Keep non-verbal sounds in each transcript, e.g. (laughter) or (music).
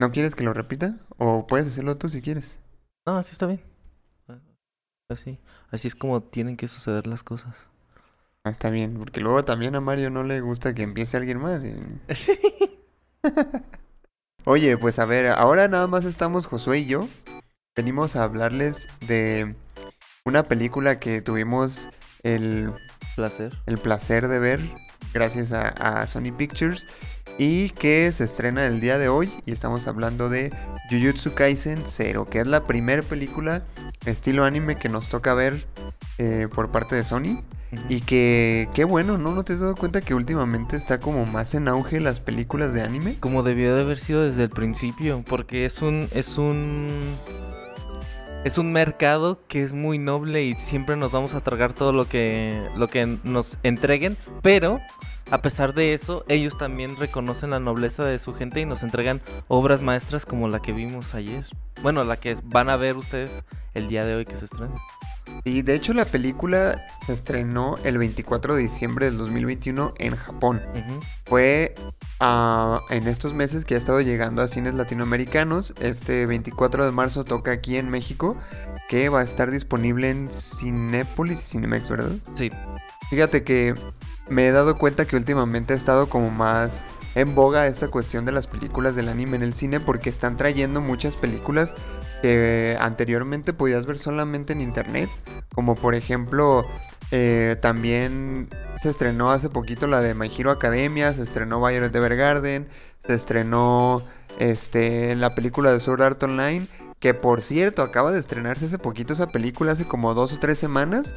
¿No quieres que lo repita? ¿O puedes hacerlo tú si quieres? No, así está bien. Así. Así es como tienen que suceder las cosas. Ah, está bien, porque luego también a Mario no le gusta que empiece alguien más. y- (laughs) Oye, pues a ver, ahora nada más estamos Josué y yo. Venimos a hablarles de una película que tuvimos el Placer. el placer de ver gracias a, a Sony Pictures y que se estrena el día de hoy y estamos hablando de Jujutsu Kaisen 0, que es la primera película estilo anime que nos toca ver eh, por parte de Sony y que qué bueno, ¿no? ¿No te has dado cuenta que últimamente está como más en auge las películas de anime? Como debió de haber sido desde el principio. Porque es un. es un. Es un mercado que es muy noble y siempre nos vamos a tragar todo lo que. lo que nos entreguen. Pero. A pesar de eso, ellos también reconocen la nobleza de su gente y nos entregan obras maestras como la que vimos ayer. Bueno, la que van a ver ustedes el día de hoy que se estrena. Y de hecho la película se estrenó el 24 de diciembre del 2021 en Japón. Fue ah, en estos meses que ha estado llegando a cines latinoamericanos. Este 24 de marzo toca aquí en México, que va a estar disponible en Cinépolis y Cinemex, ¿verdad? Sí, Fíjate que me he dado cuenta que últimamente ha estado como más en boga esta cuestión de las películas del anime en el cine porque están trayendo muchas películas que anteriormente podías ver solamente en internet, como por ejemplo eh, también se estrenó hace poquito la de My Hero Academia, se estrenó Violet Evergarden, se estrenó este la película de Sword Art Online, que por cierto acaba de estrenarse hace poquito esa película, hace como dos o tres semanas,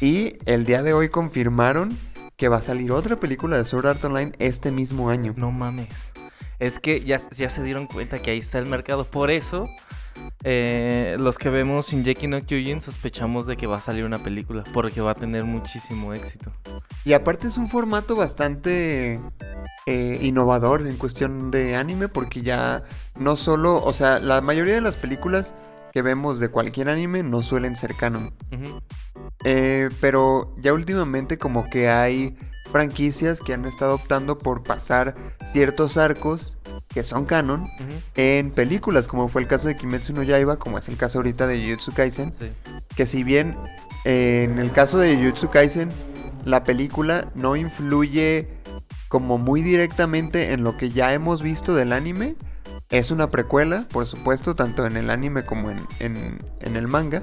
y el día de hoy confirmaron que va a salir otra película de Sword Art Online este mismo año. no mames. Es que ya, ya se dieron cuenta que ahí está el mercado. Por eso, eh, los que vemos Shingeki no Kyojin sospechamos de que va a salir una película. Porque va a tener muchísimo éxito. Y aparte es un formato bastante eh, innovador en cuestión de anime porque ya no solo, o sea, la mayoría de las películas que vemos de cualquier anime no suelen ser canon. Eh, pero ya últimamente como que hay franquicias que han estado optando por pasar ciertos arcos que son canon en películas, como fue el caso de Kimetsu no Yaiba, como es el caso ahorita de Jujutsu Kaisen, Sí. que si bien eh, en el caso de Jujutsu Kaisen la película no influye como muy directamente en lo que ya hemos visto del anime, es una precuela, por supuesto, tanto en el anime como en, en- en el manga.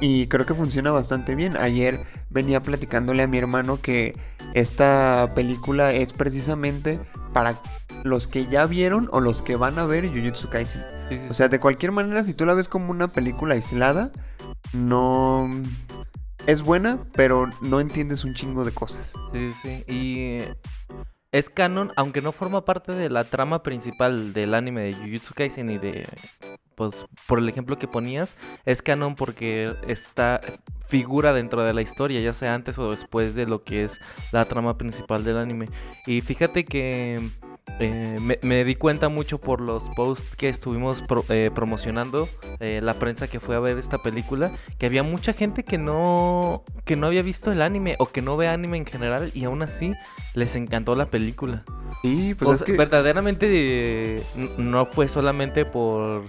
Y creo que funciona bastante bien. Ayer venía platicándole a mi hermano que esta película es precisamente para los que ya vieron o los que van a ver Jujutsu Kaisen. Sí, sí, O sea, de cualquier manera, si tú la ves como una película aislada, no... Es buena, pero no entiendes un chingo de cosas. sí, sí. Y es canon, aunque no forma parte de la trama principal del anime de Jujutsu Kaisen y de... Pues por el ejemplo que ponías, es canon porque está figura dentro de la historia, ya sea antes o después de lo que es la trama principal del anime. Y fíjate que eh, me, me di cuenta mucho por los posts que estuvimos pro- eh, promocionando, eh, la prensa que fue a ver esta película, que había mucha gente que no, que no había visto el anime o que no ve anime en general y aún así les encantó la película. Sí, pues O es sea, que... verdaderamente no fue solamente por,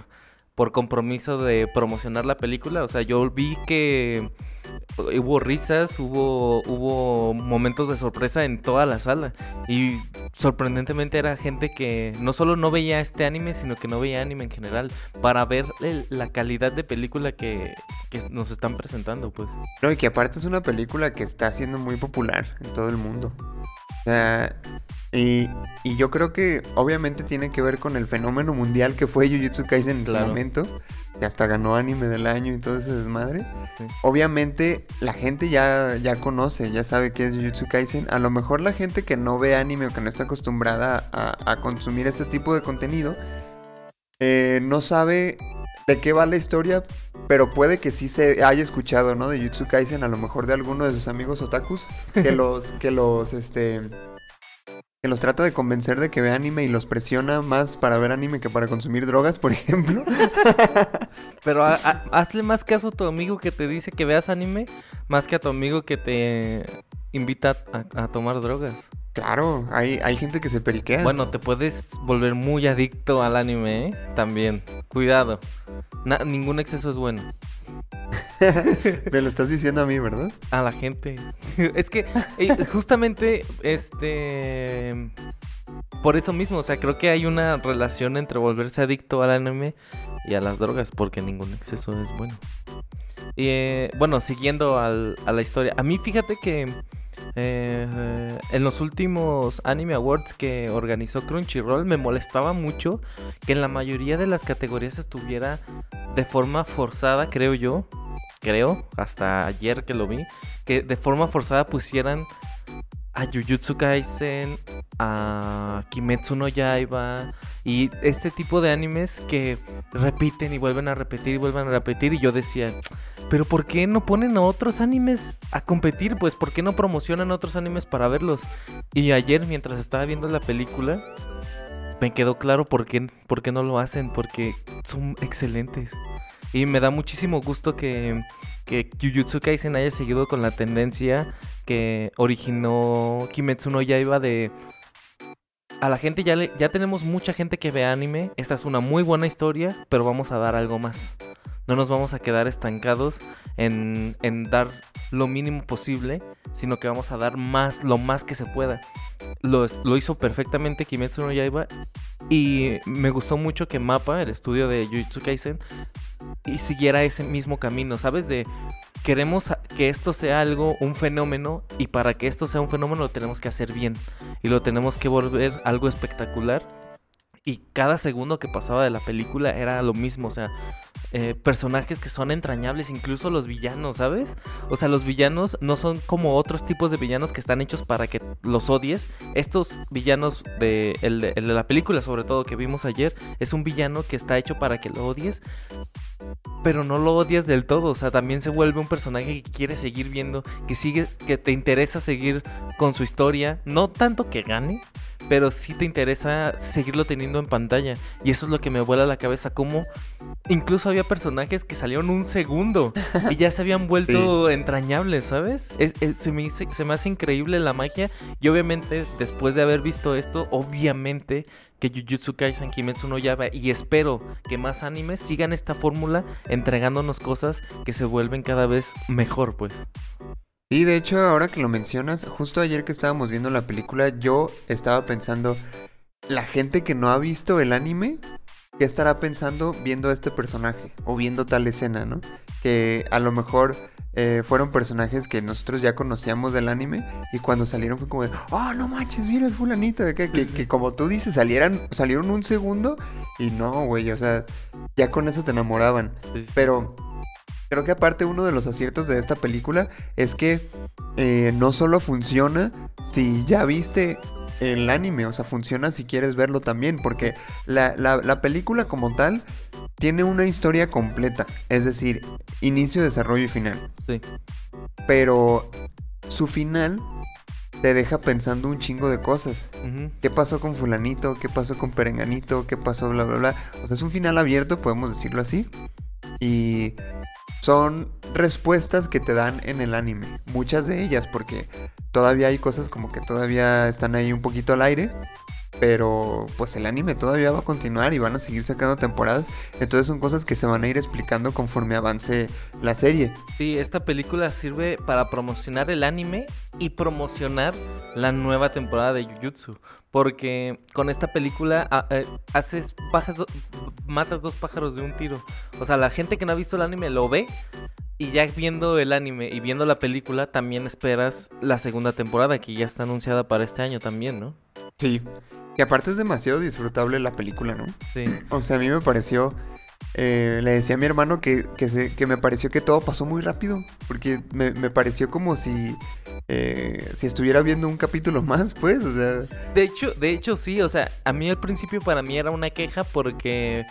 por compromiso de promocionar la película. O sea, yo vi que hubo risas, hubo, hubo momentos de sorpresa en toda la sala. Y sorprendentemente era gente que no solo no veía este anime, sino que no veía anime en general. Para ver el- la calidad de película que, que nos están presentando, pues. No, y que aparte es una película que está siendo muy popular en todo el mundo. O sea, y, y yo creo que obviamente tiene que ver con el fenómeno mundial que fue Jujutsu Kaisen en Claro. su momento. Que hasta ganó anime del año y todo ese desmadre. Sí. Obviamente la gente ya, ya conoce, ya sabe qué es Jujutsu Kaisen. A lo mejor la gente que no ve anime o que no está acostumbrada a, a consumir este tipo de contenido, eh, no sabe de qué va la historia, pero puede que sí se haya escuchado, ¿no? De Jutsu Kaisen, a lo mejor de alguno de sus amigos otakus, que (laughs) los, que los, este, los trata de convencer de que vea anime y los presiona más para ver anime que para consumir drogas, por ejemplo. (laughs) Pero hazle más caso a tu amigo que te dice que veas anime, más que a tu amigo que te invita a, tomar drogas. Claro, hay, hay gente que se periquea. Bueno, te puedes volver muy adicto al anime, ¿eh? También. Cuidado. ningún exceso es bueno. (laughs) Me lo estás diciendo a mí, ¿verdad? A la gente. (laughs) es que eh, justamente, este... Por eso mismo, o sea, creo que hay una relación entre volverse adicto al anime y a las drogas, porque ningún exceso es bueno. Y eh, bueno, siguiendo a la historia. A mí fíjate que eh, en los últimos Anime Awards que organizó Crunchyroll me molestaba mucho que en la mayoría de las categorías estuviera de forma forzada, creo yo, creo, hasta ayer que lo vi, que de forma forzada pusieran a Jujutsu Kaisen, a Kimetsu no Yaiba y este tipo de animes que repiten y vuelven a repetir y vuelven a repetir y yo decía, pero ¿por qué no ponen a otros animes a competir? Pues ¿por qué no promocionan otros animes para verlos? Y ayer mientras estaba viendo la película me quedó claro por qué, por qué no lo hacen, porque son excelentes. Y me da muchísimo gusto que, que Jujutsu Kaisen haya seguido con la tendencia que originó Kimetsu no Yaiba de... A la gente ya, ya tenemos mucha gente que ve anime, esta es una muy buena historia, pero vamos a dar algo más. No nos vamos a quedar estancados en, en dar lo mínimo posible, sino que vamos a dar más, lo más que se pueda. Lo, lo hizo perfectamente Kimetsu no Yaiba y me gustó mucho que Mapa, el estudio de Jujutsu Kaisen, y siguiera ese mismo camino, ¿sabes? De queremos que esto sea algo, un fenómeno, y para que esto sea un fenómeno lo tenemos que hacer bien y lo tenemos que volver algo espectacular. Y cada segundo que pasaba de la película era lo mismo, o sea, eh, personajes que son entrañables, incluso los villanos, ¿sabes? O sea, los villanos no son como otros tipos de villanos que están hechos para que los odies. Estos villanos de, la película, sobre todo, que vimos ayer, es un villano que está hecho para que lo odies, pero no lo odias del todo. O sea, también se vuelve un personaje que quiere seguir viendo, que sigues, que te interesa seguir con su historia. No tanto que gane, pero sí te interesa seguirlo teniendo en pantalla. Y eso es lo que me vuela la cabeza, como incluso había personajes que salieron un segundo y ya se habían (laughs) vuelto entrañables, ¿sabes? se, me, se me hace increíble la magia y obviamente después de haber visto esto, obviamente que Jujutsu Kaisen Kimetsu no Yaiba y espero que más animes sigan esta fórmula entregándonos cosas que se vuelven cada vez mejor, pues. Sí, de hecho, ahora que lo mencionas, justo ayer que estábamos viendo la película, yo estaba pensando, la gente que no ha visto el anime, ¿qué estará pensando viendo a este personaje o viendo tal escena, ¿no? Que a lo mejor eh, fueron personajes que nosotros ya conocíamos del anime y cuando salieron fue como de, oh, no manches, mira, es fulanito, que, que, que como tú dices, salieran, salieron un segundo y no, güey, o sea, ya con eso te enamoraban. Pero Creo que aparte uno de los aciertos de esta película es que eh, no solo funciona si ya viste el anime, o sea, funciona si quieres verlo también, porque la, película como tal tiene una historia completa, es decir, inicio, desarrollo y final. Sí. Pero su final te deja pensando un chingo de cosas. ¿Qué pasó con fulanito? ¿Qué pasó con perenganito? ¿Qué pasó? Bla, bla, bla. O sea, es un final abierto, podemos decirlo así. Y son respuestas que te dan en el anime. Muchas de ellas, porque todavía hay cosas como que todavía están ahí un poquito al aire. Pero pues el anime todavía va a continuar y van a seguir sacando temporadas. Entonces son cosas que se van a ir explicando conforme avance la serie. Sí, esta película sirve para promocionar el anime y promocionar la nueva temporada de Jujutsu. Porque con esta película ah, eh, haces matas dos pájaros de un tiro. O sea, la gente que no ha visto el anime lo ve. Y ya viendo el anime y viendo la película, también esperas la segunda temporada, que ya está anunciada para este año también, ¿no? Sí. Y aparte es demasiado disfrutable la película, ¿no? Sí. O sea, a mí me pareció eh, le decía a mi hermano que, que, me pareció que todo pasó muy rápido, porque me, pareció como si, eh, si estuviera viendo un capítulo (laughs) más, pues, o sea... De hecho, de hecho sí, o sea, a mí al principio para mí era una queja porque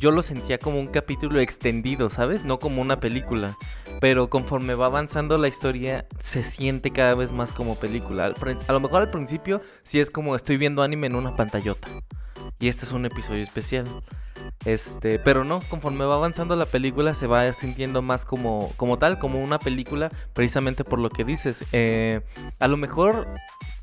yo lo sentía como un capítulo extendido, ¿sabes? No como una película. Pero conforme va avanzando la historia, se siente cada vez más como película. A lo mejor al principio sí es como estoy viendo anime en una pantallota. Y este es un episodio especial. Este, pero no, conforme va avanzando la película se va sintiendo más como, como tal, como una película, precisamente por lo que dices. Eh, a lo mejor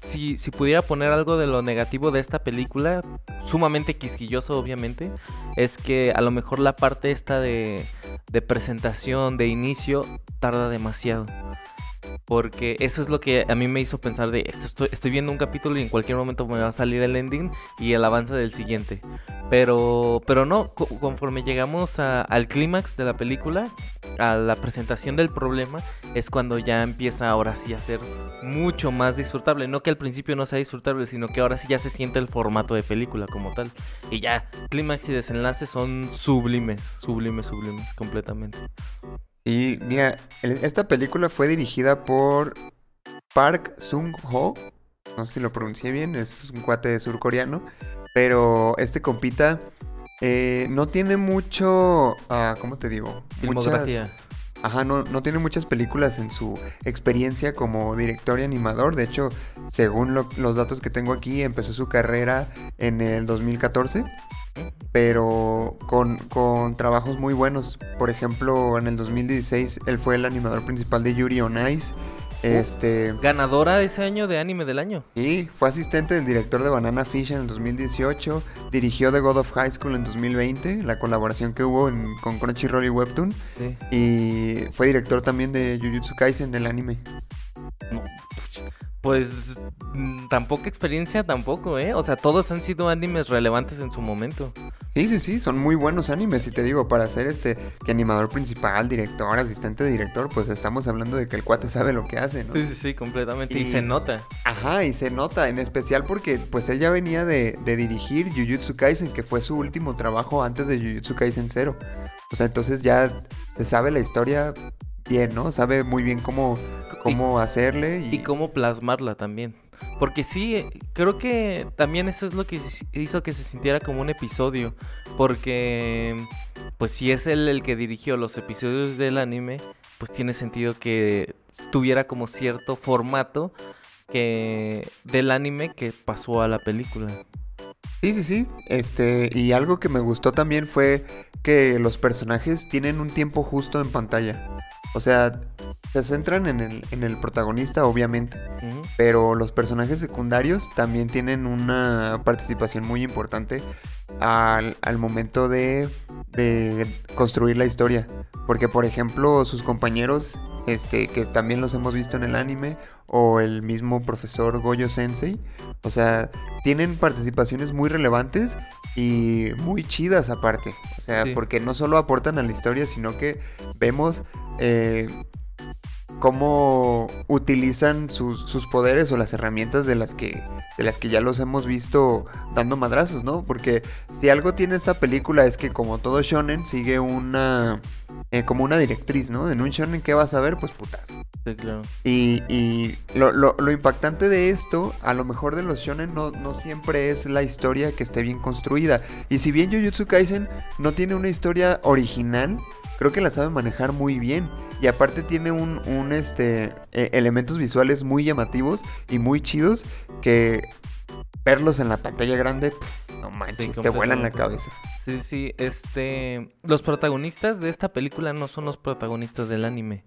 si, si, pudiera poner algo de lo negativo de esta película, sumamente quisquilloso obviamente, es que a lo mejor la parte esta de, de presentación, de inicio, tarda demasiado. Porque eso es lo que a mí me hizo pensar de esto estoy, viendo un capítulo y en cualquier momento me va a salir el ending y el avance del siguiente. Pero, pero no, conforme llegamos al clímax de la película, a la presentación del problema, es cuando ya empieza ahora sí a ser mucho más disfrutable. No que al principio no sea disfrutable, sino que ahora sí ya se siente el formato de película como tal. Y ya, clímax y desenlace son sublimes, sublimes, sublimes, completamente. Y mira, esta película fue dirigida por Park Sung-ho. No sé si lo pronuncié bien, es un cuate surcoreano. Pero este compita eh, no tiene mucho. Uh, ¿Cómo te digo? Filmografía. Ajá, no, no, tiene muchas películas en su experiencia como director y animador. De hecho, según los datos que tengo aquí, empezó su carrera en el 2014 pero con, con, trabajos muy buenos. Por ejemplo, en el 2016 él fue el animador principal de Yuri on Ice. Este, Ganadora ese año de anime del año. Sí, fue asistente del director de Banana Fish en el 2018, dirigió The God of High School en 2020, la colaboración que hubo con Crunchyroll y Webtoon, y fue director también de Jujutsu Kaisen, el anime. No, pues mm, tampoco experiencia tampoco, ¿eh? O sea, todos han sido animes relevantes en su momento. Sí, sí, sí, son muy buenos animes y te digo, para ser este que animador principal, director, asistente de director, pues estamos hablando de que el cuate sabe lo que hace, ¿no? Sí, sí, sí, completamente. Y, se nota. Ajá, y se nota, en especial porque pues él ya venía de, de dirigir Jujutsu Kaisen, que fue su último trabajo antes de Jujutsu Kaisen 0. O sea, entonces ya se sabe la historia bien, ¿no? Sabe muy bien cómo, cómo hacerle. Y... cómo plasmarla también. Porque sí, creo que también eso es lo que hizo que se sintiera como un episodio. Porque, pues si es él el que dirigió los episodios del anime, pues tiene sentido que tuviera como cierto formato que del anime que pasó a la película. Sí, sí, sí. Este, y algo que me gustó también fue que los personajes tienen un tiempo justo en pantalla. O sea, se centran en el, en el protagonista, obviamente. Pero los personajes secundarios también tienen una participación muy importante al, momento de, de, construir la historia. Porque, por ejemplo, sus compañeros, este, que también los hemos visto en el anime, o el mismo profesor Goyo Sensei, o sea, tienen participaciones muy relevantes y muy chidas aparte. O sea, porque no solo aportan a la historia, sino que vemos eh, cómo utilizan sus, poderes o las herramientas de las que de las que ya los hemos visto dando madrazos, ¿no? Porque si algo tiene esta película es que como todo shonen sigue una eh, como una directriz, ¿no? En un shonen ¿qué vas a ver? Pues putazo. Sí, claro. Y, y lo, lo, lo, impactante de esto, a lo mejor de los shonen no, no siempre es la historia que esté bien construida. Y si bien Jujutsu Kaisen no tiene una historia original, creo que la sabe manejar muy bien. Y aparte tiene un, un este, e, elementos visuales muy llamativos y muy chidos que verlos en la pantalla grande, no manches, te vuelan la cabeza. Sí, sí, este, los protagonistas de esta película no son los protagonistas del anime.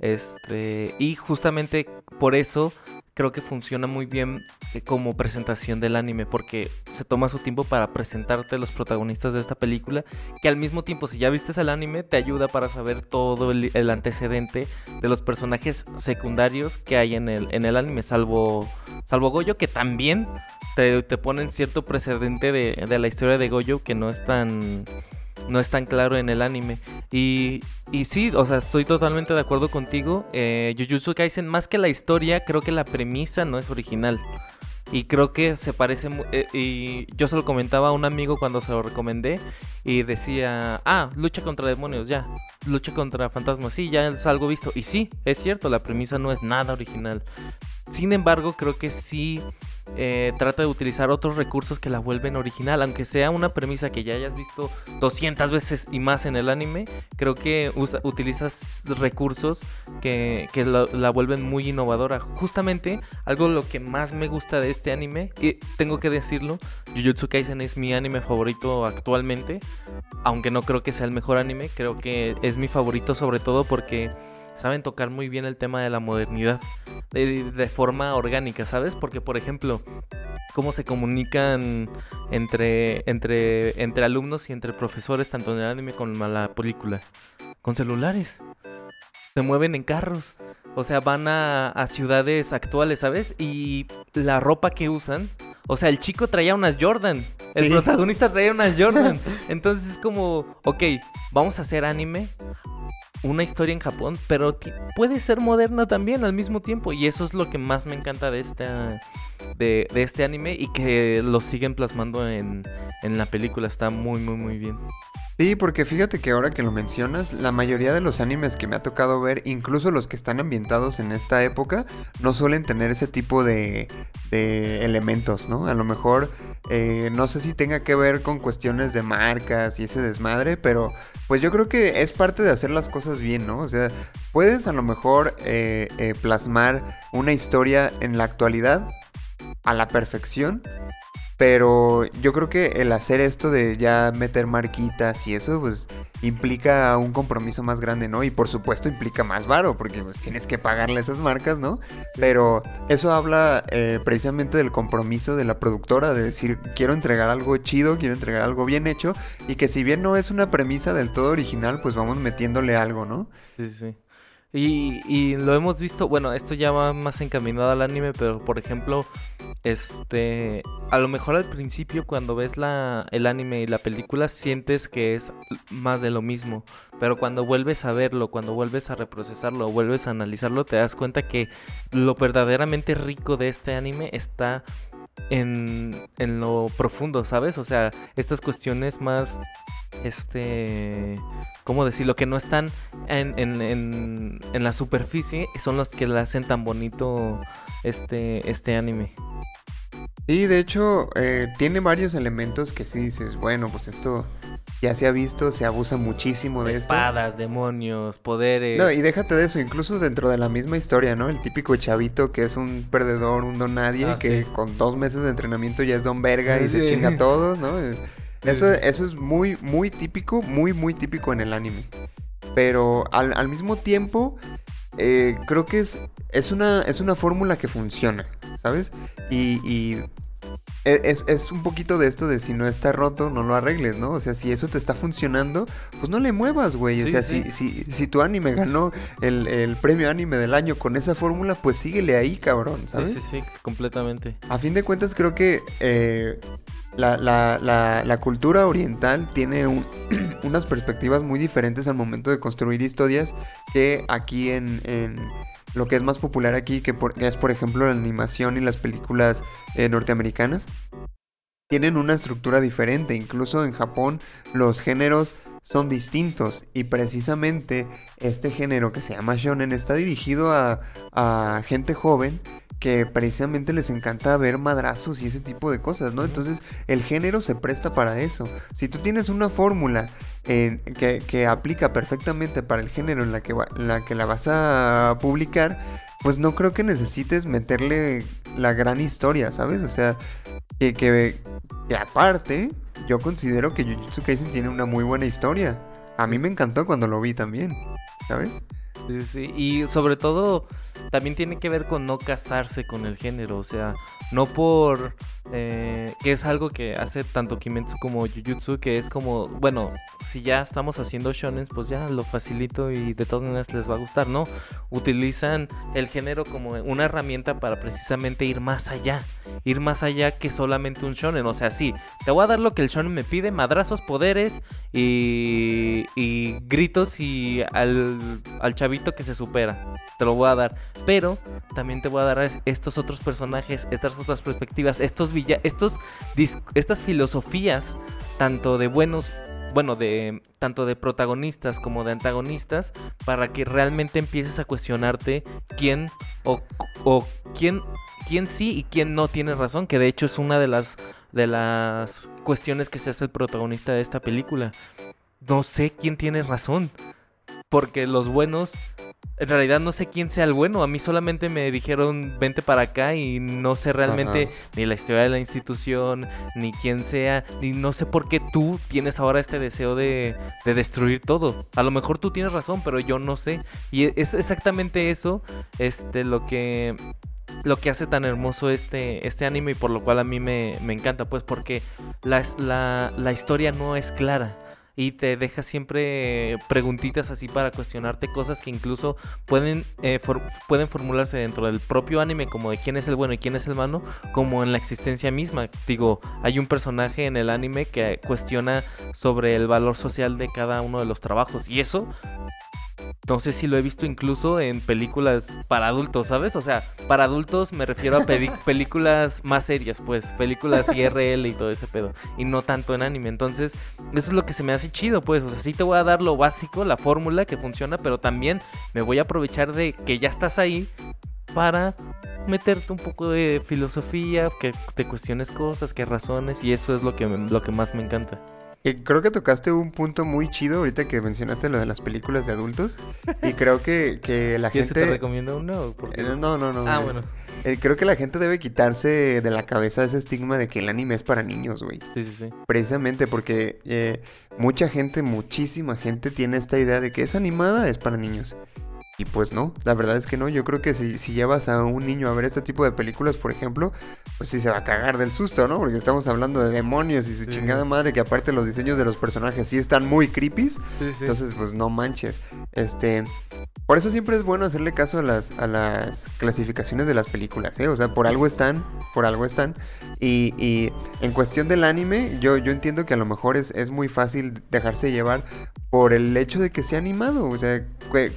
Este, y justamente por eso creo que funciona muy bien eh, como presentación del anime porque se toma su tiempo para presentarte los protagonistas de esta película que al mismo tiempo si ya viste el anime te ayuda para saber todo el, antecedente de los personajes secundarios que hay en el, en el anime salvo, salvo Goyo que también te, te ponen cierto precedente de, de la historia de Goyo que no es tan no es tan claro en el anime. Y, y sí, o sea, estoy totalmente de acuerdo contigo. Eh, Jujutsu Kaisen, más que la historia, creo que la premisa no es original. Y creo que se parece. Eh, y yo se lo comentaba a un amigo cuando se lo recomendé. Y decía: Ah, lucha contra demonios, ya. Lucha contra fantasmas, sí, ya es algo visto. Y sí, es cierto, la premisa no es nada original. sin embargo, creo que sí eh, trata de utilizar otros recursos que la vuelven original, aunque sea una premisa que ya hayas visto 200 veces y más en el anime, creo que utilizas recursos que, la, vuelven muy innovadora. Justamente algo lo que más me gusta de este anime, y tengo que decirlo, Jujutsu Kaisen es mi anime favorito actualmente, aunque no creo que sea el mejor anime, creo que es mi favorito sobre todo porque saben tocar muy bien el tema de la modernidad de, forma orgánica, ¿sabes? Porque, por ejemplo, cómo se comunican entre, entre, entre alumnos y entre profesores, tanto en el anime como en la película. Con celulares. Se mueven en carros. O sea, van a, a ciudades actuales, ¿sabes? Y la ropa que usan. O sea, el chico traía unas Jordan. El protagonista traía unas Jordan. (laughs) Entonces es como, ok, vamos a hacer anime una historia en Japón, pero puede ser moderna también al mismo tiempo. Y eso es lo que más me encanta de, esta, de, este anime y que lo siguen plasmando en, en la película. Está muy, muy, muy bien. Sí, porque fíjate que ahora que lo mencionas, la mayoría de los animes que me ha tocado ver, incluso los que están ambientados en esta época, no suelen tener ese tipo de, elementos, ¿no? A lo mejor, eh, no sé si tenga que ver con cuestiones de marcas y ese desmadre, pero pues yo creo que es parte de hacer las cosas bien, ¿no? O sea, puedes a lo mejor eh, eh, plasmar una historia en la actualidad a la perfección pero yo creo que el hacer esto de ya meter marquitas y eso, pues implica un compromiso más grande, ¿no? Y por supuesto implica más varo, porque pues tienes que pagarle esas marcas, ¿no? Pero eso habla eh, precisamente del compromiso de la productora, de decir, quiero entregar algo chido, quiero entregar algo bien hecho, y que si bien no es una premisa del todo original, pues vamos metiéndole algo, ¿no? Sí, sí. Y, lo hemos visto, bueno, esto ya va más encaminado al anime, pero por ejemplo, este, a lo mejor al principio cuando ves la, el anime y la película sientes que es más de lo mismo, pero cuando vuelves a verlo, cuando vuelves a reprocesarlo, vuelves a analizarlo, te das cuenta que lo verdaderamente rico de este anime está en, en lo profundo, ¿sabes? O sea, estas cuestiones más este, ¿cómo decirlo? Que no están en, en, en, la superficie, son los que le hacen tan bonito este, este anime. Sí, de hecho, eh, tiene varios elementos que sí dices, bueno, pues esto ya se ha visto, se abusa muchísimo de esto. Espadas, demonios, poderes. No, y déjate de eso, incluso dentro de la misma historia, ¿no? El típico chavito que es un perdedor, un don nadie, ah, que con dos meses de entrenamiento ya es don verga y (laughs) se chinga a todos, ¿no? Eso, eso es muy, muy típico, muy, muy típico en el anime. Pero al, mismo tiempo, eh, creo que es, es una, es una fórmula que funciona, ¿sabes? Y, e, es, un poquito de esto de si no está roto, no lo arregles, ¿no? O sea, si eso te está funcionando, pues no le muevas, güey. o sea, si, si, si, tu anime ganó el, premio anime del año con esa fórmula, pues síguele ahí, cabrón, ¿sabes? Sí, sí, sí, completamente. A fin de cuentas, creo que eh, la, cultura oriental tiene (clears throat) unas perspectivas muy diferentes al momento de construir historias que aquí en, lo que es más popular aquí, que, es por ejemplo la animación y las películas eh, norteamericanas. Tienen una estructura diferente, incluso en Japón los géneros son distintos y precisamente este género que se llama shonen está dirigido a gente joven que precisamente les encanta ver madrazos y ese tipo de cosas, ¿no? Entonces el género se presta para eso. Si tú tienes una fórmula que, que, aplica perfectamente para el género en la, que la que la vas a publicar, pues no creo que necesites meterle la gran historia, ¿sabes? O sea, que, que, que aparte, yo considero que Jujutsu Kaisen tiene una muy buena historia. A mí me encantó cuando lo vi también, ¿sabes? Sí, sí, y sobre todo también tiene que ver con no casarse con el género, o sea, no por eh, que es algo que hace tanto Kimetsu como Jujutsu, que es como, bueno, si ya estamos haciendo shonen, pues ya lo facilito y de todas maneras les va a gustar, ¿no? Utilizan el género como una herramienta para precisamente ir más allá, ir más allá que solamente un shonen, o sea, sí, te voy a dar lo que el shonen me pide, madrazos, poderes y, y gritos y al, al chavito que se supera, te lo voy a dar, pero también te voy a dar estos otros personajes, estas otras perspectivas, estos estos, estas filosofías, tanto de buenos bueno, de tanto de protagonistas como de antagonistas, para que realmente empieces a cuestionarte quién o, o quién, quién sí y quién no tiene razón, que de hecho es una de las, de las cuestiones que se hace el protagonista de esta película. No sé quién tiene razón, porque los buenos en realidad no sé quién sea el bueno. A mí solamente me dijeron vente para acá y no sé realmente ni la historia de la institución, ni quién sea, ni no sé por qué tú tienes ahora este deseo de, de destruir todo. A lo mejor tú tienes razón, pero yo no sé. Y es exactamente eso este, lo que lo que hace tan hermoso este, este anime y por lo cual a mí me, me encanta, pues porque la, la, la historia no es clara y te deja siempre preguntitas así para cuestionarte cosas que incluso pueden, eh, pueden formularse dentro del propio anime como de quién es el bueno y quién es el malo, como en la existencia misma. Digo, hay un personaje en el anime que cuestiona sobre el valor social de cada uno de los trabajos y eso no sé si lo he visto incluso en películas para adultos, ¿sabes? O sea, para adultos me refiero a (laughs) películas más serias, pues, películas IRL y todo ese pedo, y no tanto en anime. Entonces, eso es lo que se me hace chido, pues, o sea, sí te voy a dar lo básico, la fórmula que funciona, pero también me voy a aprovechar de que ya estás ahí para meterte un poco de filosofía, que te cuestiones cosas, que razones, y eso es lo que, lo que más me encanta creo que tocaste un punto muy chido ahorita que mencionaste lo de las películas de adultos. Y (laughs) creo que, que la gente. te recomiendo uno? Eh, no, no, no. Ah, bueno. Eh, creo que la gente debe quitarse de la cabeza ese estigma de que el anime es para niños, güey. Sí, sí, sí. Precisamente porque eh, mucha gente, muchísima gente tiene esta idea de que es animada, es para niños. Y pues no, la verdad es que no. Yo creo que si, si llevas a un niño a ver este tipo de películas, por ejemplo, pues sí se va a cagar del susto, ¿no? Porque estamos hablando de demonios y su chingada madre, que aparte los diseños de los personajes sí están muy creepy. Entonces, pues no manches. Este. Por eso siempre es bueno hacerle caso a las, a las clasificaciones de las películas, ¿eh? O sea, por algo están, por algo están. Y, y en cuestión del anime, yo, yo entiendo que a lo mejor es, es muy fácil dejarse llevar por el hecho de que sea animado. O sea,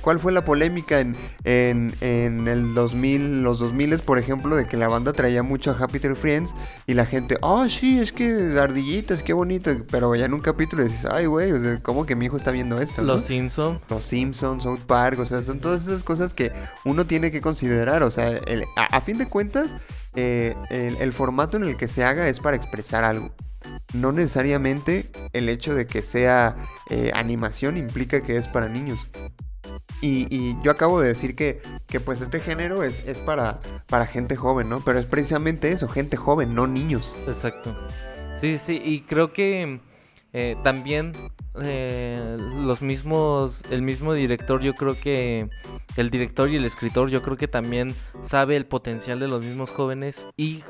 ¿cuál fue la polémica en, en, en el 2000, los 2000, por ejemplo, de que la banda traía mucho a Happy Tree Friends y la gente, oh, sí, es que ardillitas, qué bonito. Pero ya en un capítulo dices, ay, güey, o sea, ¿cómo que mi hijo está viendo esto? Los Simpsons. Los Simpsons, South Park, o sea, son todas esas cosas que uno tiene que considerar. O sea, a, fin de cuentas, eh, el formato en el que se haga es para expresar algo no necesariamente el hecho de que sea eh, animación implica que es para niños. Y, yo acabo de decir que, pues este género es, para gente joven, ¿no? Pero es precisamente eso, gente joven, no niños. Exacto. Sí, sí, y creo que eh, también eh, los mismos, el mismo director, yo creo que el director y el escritor, yo creo que también sabe el potencial de los mismos jóvenes y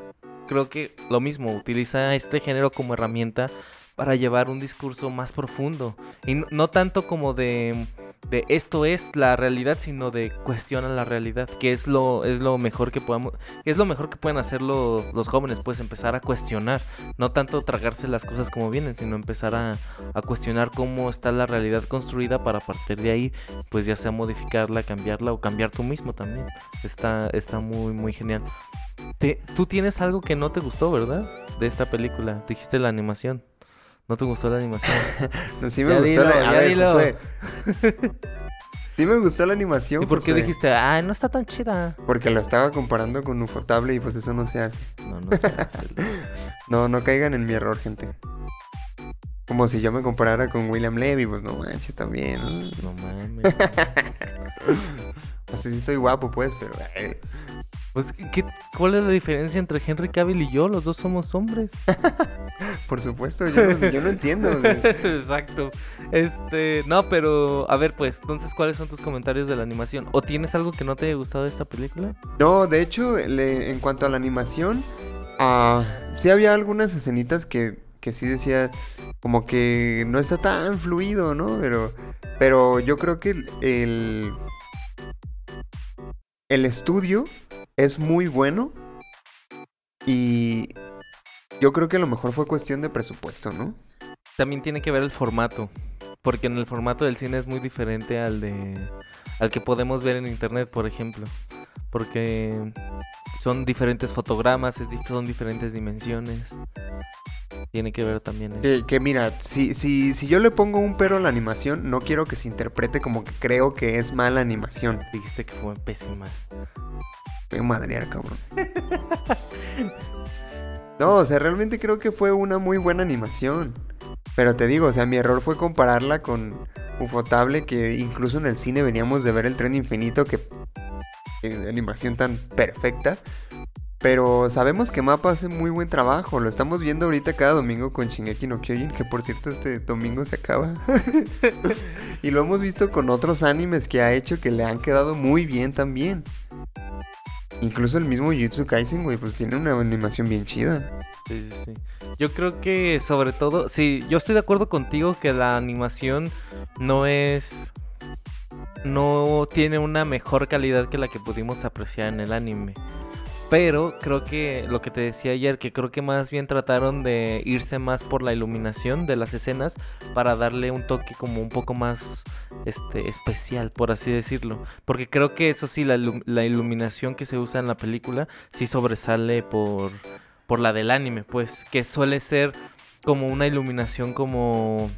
creo que lo mismo, utiliza este género como herramienta para llevar un discurso más profundo. Y no, tanto como de, de, esto es la realidad, sino de cuestiona la realidad, que es lo, es lo mejor que podamos, es lo mejor que pueden hacer los, jóvenes, pues empezar a cuestionar, no tanto tragarse las cosas como vienen, sino empezar a, a, cuestionar cómo está la realidad construida para partir de ahí, pues ya sea modificarla, cambiarla o cambiar tú mismo también. Está, está muy, muy genial. tú tienes algo que no te gustó, ¿verdad? De esta película. Dijiste la animación. ¿No te gustó la animación? (laughs) sí me gustó la animación. sí me gustó la animación. ¿Y por qué dijiste, ah, no está tan chida? Porque lo estaba comparando con Ufotable y pues eso no se hace. No, no se hace. (laughs) no, no caigan en mi error, gente. Como si yo me comparara con William Levy, pues no manches también. No, no mames. sea, sí estoy guapo, pues, pero... Eh, pues, ¿qué, ¿cuál es la diferencia entre Henry Cavill y yo? Los dos somos hombres. (laughs) Por supuesto, yo, no entiendo. (laughs) Exacto. Este, no, pero a ver, pues, entonces, ¿cuáles son tus comentarios de la animación? ¿O tienes algo que no te haya gustado de esta película? No, de hecho, en cuanto a la animación, uh, sí había algunas escenitas que, que sí decía como que no está tan fluido, ¿no? Pero, pero yo creo que el, el estudio es muy bueno y yo creo que a lo mejor fue cuestión de presupuesto, ¿no? También tiene que ver el formato, porque en el formato del cine es muy diferente al de al que podemos ver en internet, por ejemplo. Porque son diferentes fotogramas, son diferentes dimensiones. Tiene que ver también eso. Que, que mira, si, si, si yo le pongo un pero a la animación, no quiero que se interprete como que creo que es mala animación. Dijiste que fue pésima. Voy a madrear, cabrón. (laughs) No, o sea, realmente creo que fue una muy buena animación. Pero te digo, o sea, mi error fue compararla con Ufotable, que incluso en el cine veníamos de ver el tren infinito, que animación tan perfecta. Pero sabemos que Mapa hace muy buen trabajo. Lo estamos viendo ahorita cada domingo con Shingeki no Kyojin, que por cierto este domingo se acaba. (laughs) y lo hemos visto con otros animes que ha hecho que le han quedado muy bien también. Incluso el mismo Jujutsu Kaisen, güey, pues tiene una animación bien chida. Sí, sí, sí. Yo creo que sobre todo, sí, yo estoy de acuerdo contigo que la animación no es... No tiene una mejor calidad que la que pudimos apreciar en el anime. Pero creo que lo que te decía ayer, que creo que más bien trataron de irse más por la iluminación de las escenas para darle un toque como un poco más este, especial, por así decirlo. Porque creo que eso sí, la, la iluminación que se usa en la película sí sobresale por, por la del anime, pues. Que suele ser como una iluminación como...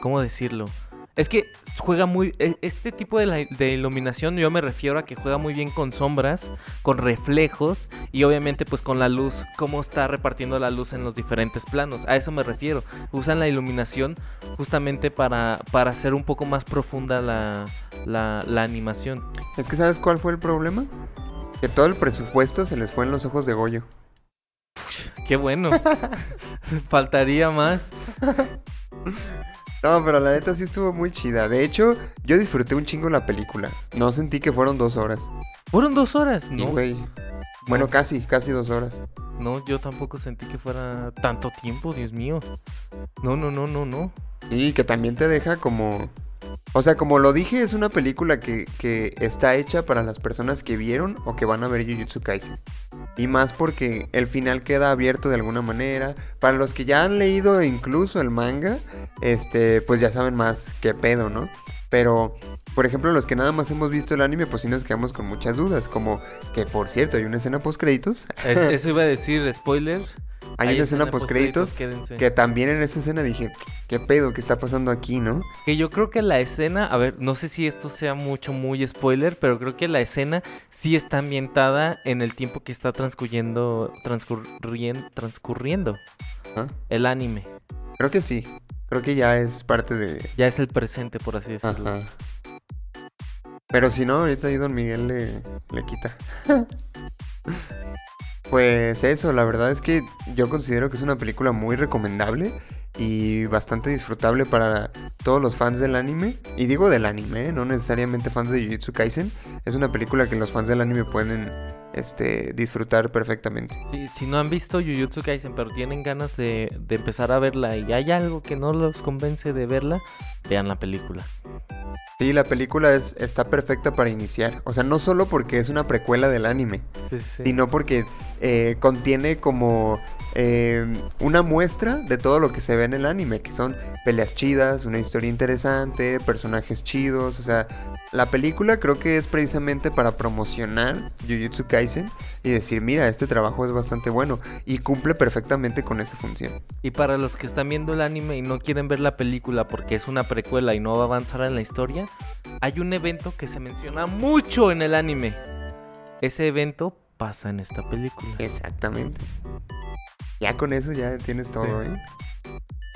¿Cómo decirlo? Es que juega muy... e- Este tipo de, iluminación yo me refiero a que juega muy bien con sombras, con reflejos y obviamente pues con la luz, cómo está repartiendo la luz en los diferentes planos. A eso me refiero. Usan la iluminación justamente para, para hacer un poco más profunda la, la animación. Es que ¿sabes cuál fue el problema? Que todo el presupuesto se les fue en los ojos de Goyo. Qué bueno. (laughs) Faltaría más. No, pero la neta sí estuvo muy chida. De hecho, yo disfruté un chingo la película. No sentí que fueron dos horas. Fueron dos horas. No, güey. Bueno, casi, casi dos horas. no, yo tampoco sentí que fuera tanto tiempo, Dios mío. No, no, no, no, no. Y que también te deja como... O sea, como lo dije, es una película que, que está hecha para las personas que vieron o que van a ver Jujutsu Kaisen. Y más porque el final queda abierto de alguna manera. Para los que ya han leído incluso el manga, este, pues ya saben más qué pedo, ¿no? Pero, por ejemplo, los que nada más hemos visto el anime, pues sí nos quedamos con muchas dudas. Como que, por cierto, hay una escena post créditos. Es- (laughs) eso iba a decir, spoiler. Hay, una escena post créditos que también en esa escena dije, ¿qué pedo? ¿Qué está pasando aquí, no? Que yo creo que la escena, a ver, no sé si esto sea mucho, muy spoiler, pero creo que la escena sí está ambientada en el tiempo que está transcurriendo, transcurriendo, transcurriendo ¿Ah? el anime. Creo que sí. Creo que ya es parte de. Ya es el presente, por así decirlo. Ajá. Pero si no, ahorita ahí Don Miguel le, le quita. (laughs) pues eso, la verdad es que yo considero que es una película muy recomendable y bastante disfrutable para todos los fans del anime. Y digo del anime, ¿eh? no necesariamente fans de Jujutsu Kaisen. Es una película que los fans del anime pueden este, disfrutar perfectamente. Sí, si no han visto Jujutsu Kaisen, pero tienen ganas de, de empezar a verla y hay algo que no los convence de verla, vean la película. Sí, la película es, está perfecta para iniciar. O sea, no solo porque es una precuela del anime, Sí, sí, sí. sino porque eh, contiene como eh, una muestra de todo lo que se ve en el anime, que son peleas chidas, una historia interesante, personajes chidos, o sea, la película creo que es precisamente para promocionar Jujutsu Kaisen y decir, mira, este trabajo es bastante bueno y cumple perfectamente con esa función. Y para los que están viendo el anime y no quieren ver la película porque es una precuela y no va a avanzar en la historia, hay un evento que se menciona mucho en el anime. Ese evento pasa en esta película. Exactamente. Ya con eso ya tienes todo, Sí. ¿eh?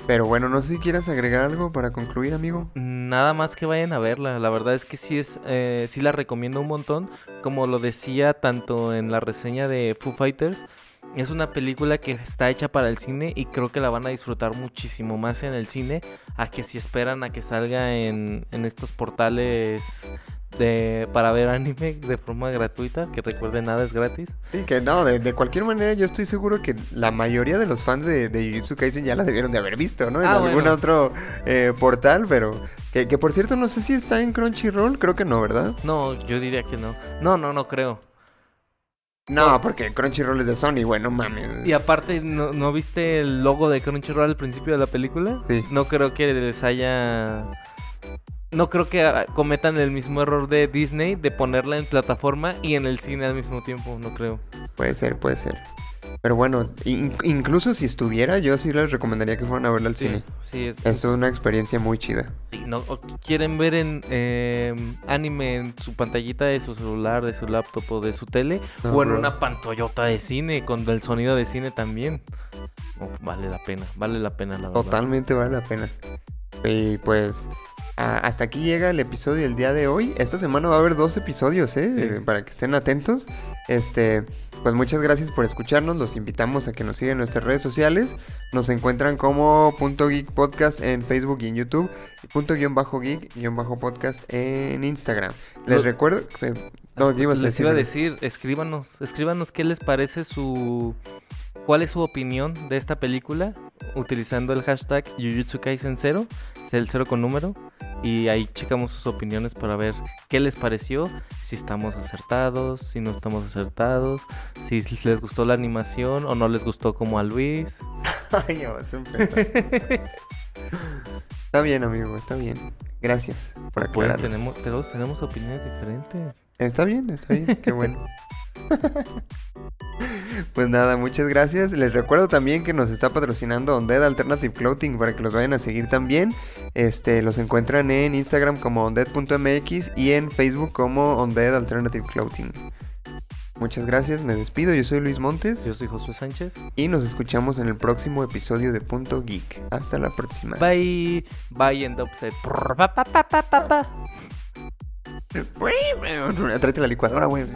Pero bueno, no sé si quieras agregar algo para concluir, amigo. Nada más que vayan a verla. La verdad es que sí es, eh, sí la recomiendo un montón. Como lo decía tanto en la reseña de Foo Fighters, es una película que está hecha para el cine y creo que la van a disfrutar muchísimo más en el cine a que si esperan a que salga en, en estos portales de, para ver anime de forma gratuita. Que recuerden, nada es gratis. Sí, que no, de, de cualquier manera yo estoy seguro que la mayoría de los fans de, de Jujutsu Kaisen ya la debieron de haber visto, ¿no? En Ah, algún bueno. otro eh, portal, pero que, que por cierto no sé si está en Crunchyroll, creo que no, ¿verdad? No, yo diría que no. No, no, no creo. No, porque Crunchyroll es de Sony, güey, no mames. Y aparte, ¿no, ¿no viste el logo de Crunchyroll al principio de la película? Sí. No creo que les haya no creo que cometan el mismo error de Disney de ponerla en plataforma y en el cine al mismo tiempo, no creo. Puede ser, puede ser. Pero bueno, in- incluso si estuviera, yo sí les recomendaría que fueran a verla al Sí, cine. sí, es, Es una experiencia muy chida. sí, no, o quieren ver en eh, anime en su pantallita de su celular, de su laptop o de su tele, No, o en bro. una pantollota de cine con el sonido de cine también. Oh, vale la pena, vale la pena la verdad. Totalmente vale la pena. Y pues hasta aquí llega el episodio del día de hoy. Esta semana va a haber dos episodios, ¿eh? Sí. Eh, Para que estén atentos. Este, pues muchas gracias por escucharnos. Los invitamos a que nos sigan en nuestras redes sociales. Nos encuentran como punto geek podcast en Facebook y en YouTube. Y punto guion bajo geek guion bajo podcast en Instagram. Les Lo- recuerdo. que- no, ¿qué ibas a Les iba a decir, escríbanos, escríbanos qué les parece su... ¿Cuál es su opinión de esta película? Utilizando el hashtag Jujutsu Kaisen 0, es el cero con número, y ahí checamos sus opiniones para ver qué les pareció, si estamos acertados, si no estamos acertados, si les gustó la animación o no les gustó como a Luis. (laughs) Ay, empezar. Está bien, amigo, está bien. Gracias por Bueno, aclararlo. tenemos, todos tenemos opiniones diferentes. Está bien, está bien, qué bueno. Pues nada, muchas gracias. Les recuerdo también que nos está patrocinando Undead Alternative Clothing para que los vayan a seguir también. Este, los encuentran en Instagram como undead.mx y en Facebook como Undead Alternative Clothing. Muchas gracias, me despido. Yo soy Luis Montes Yo soy Josué Sánchez. y nos escuchamos en el próximo episodio de Punto Geek. Hasta la próxima. Bye. Bye en Dubstep. (laughs) Tráete la licuadora, güey. (laughs)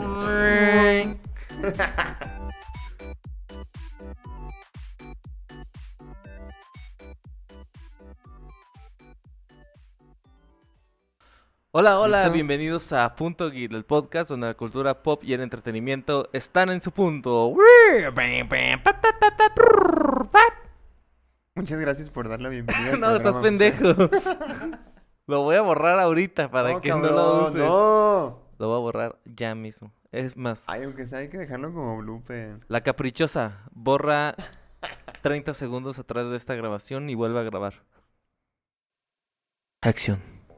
Hola, hola, ¿Listo? bienvenidos a Punto Geek, el podcast donde la cultura pop y el entretenimiento están en su punto. Muchas gracias por dar la bienvenida. (laughs) No, estás pendejo. Lo voy a borrar ahorita para No, que no lo uses. no. Lo voy a borrar ya mismo. Es más, Ay, aunque sea, hay que dejarlo como blooper. la caprichosa borra 30 segundos atrás de esta grabación y vuelve a grabar. Acción.